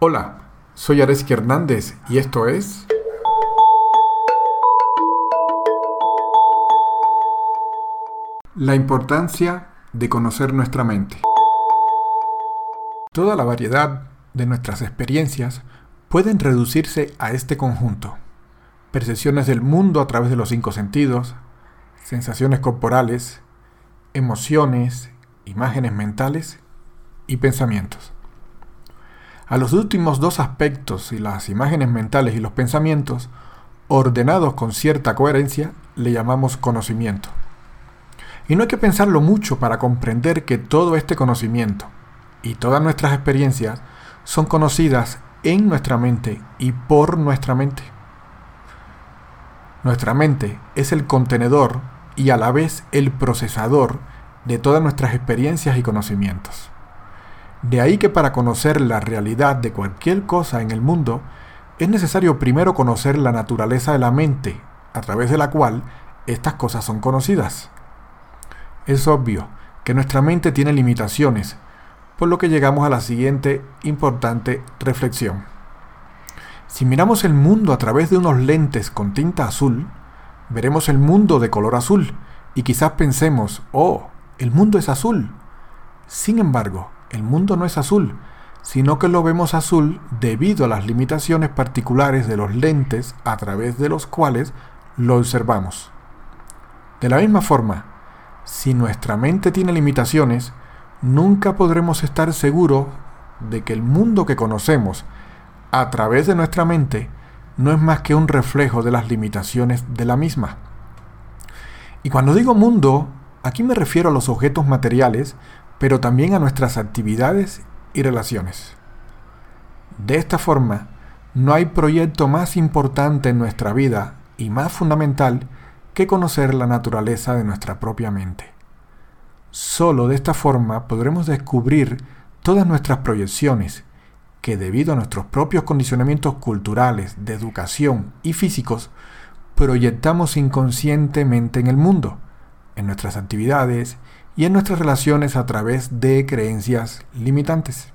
Hola, soy Areski Hernández y esto es... La importancia de conocer nuestra mente. Toda la variedad de nuestras experiencias pueden reducirse a este conjunto. Percepciones del mundo a través de los cinco sentidos, sensaciones corporales, emociones, imágenes mentales y pensamientos. A los últimos dos aspectos y las imágenes mentales y los pensamientos, ordenados con cierta coherencia, le llamamos conocimiento. Y no hay que pensarlo mucho para comprender que todo este conocimiento y todas nuestras experiencias son conocidas en nuestra mente y por nuestra mente. Nuestra mente es el contenedor y a la vez el procesador de todas nuestras experiencias y conocimientos. De ahí que para conocer la realidad de cualquier cosa en el mundo, es necesario primero conocer la naturaleza de la mente, a través de la cual estas cosas son conocidas. Es obvio que nuestra mente tiene limitaciones, por lo que llegamos a la siguiente importante reflexión. Si miramos el mundo a través de unos lentes con tinta azul, veremos el mundo de color azul y quizás pensemos, oh, el mundo es azul. Sin embargo, el mundo no es azul, sino que lo vemos azul debido a las limitaciones particulares de los lentes a través de los cuales lo observamos. De la misma forma, si nuestra mente tiene limitaciones, nunca podremos estar seguros de que el mundo que conocemos a través de nuestra mente no es más que un reflejo de las limitaciones de la misma. Y cuando digo mundo, aquí me refiero a los objetos materiales pero también a nuestras actividades y relaciones. De esta forma, no hay proyecto más importante en nuestra vida y más fundamental que conocer la naturaleza de nuestra propia mente. Solo de esta forma podremos descubrir todas nuestras proyecciones que debido a nuestros propios condicionamientos culturales, de educación y físicos, proyectamos inconscientemente en el mundo, en nuestras actividades y en nuestras relaciones a través de creencias limitantes.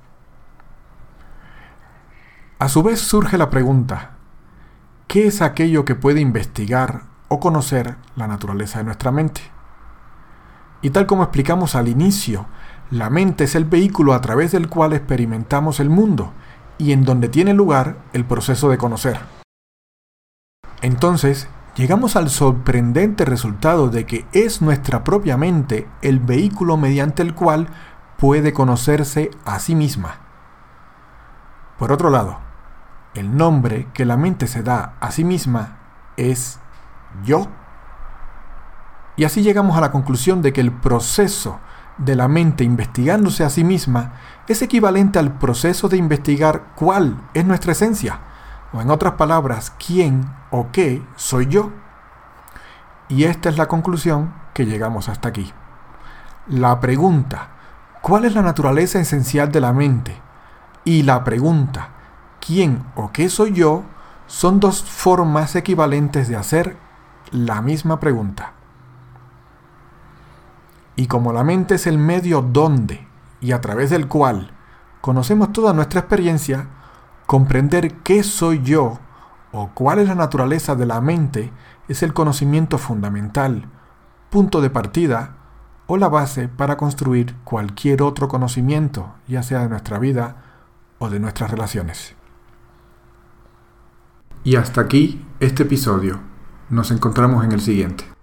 A su vez surge la pregunta, ¿qué es aquello que puede investigar o conocer la naturaleza de nuestra mente? Y tal como explicamos al inicio, la mente es el vehículo a través del cual experimentamos el mundo y en donde tiene lugar el proceso de conocer. Entonces, llegamos al sorprendente resultado de que es nuestra propia mente el vehículo mediante el cual puede conocerse a sí misma. Por otro lado, el nombre que la mente se da a sí misma es yo. Y así llegamos a la conclusión de que el proceso de la mente investigándose a sí misma es equivalente al proceso de investigar cuál es nuestra esencia o en otras palabras, quién o qué soy yo. Y esta es la conclusión que llegamos hasta aquí. La pregunta, ¿cuál es la naturaleza esencial de la mente? Y la pregunta, ¿quién o qué soy yo? son dos formas equivalentes de hacer la misma pregunta. Y como la mente es el medio donde y a través del cual conocemos toda nuestra experiencia, Comprender qué soy yo o cuál es la naturaleza de la mente es el conocimiento fundamental, punto de partida o la base para construir cualquier otro conocimiento, ya sea de nuestra vida o de nuestras relaciones. Y hasta aquí este episodio. Nos encontramos en el siguiente.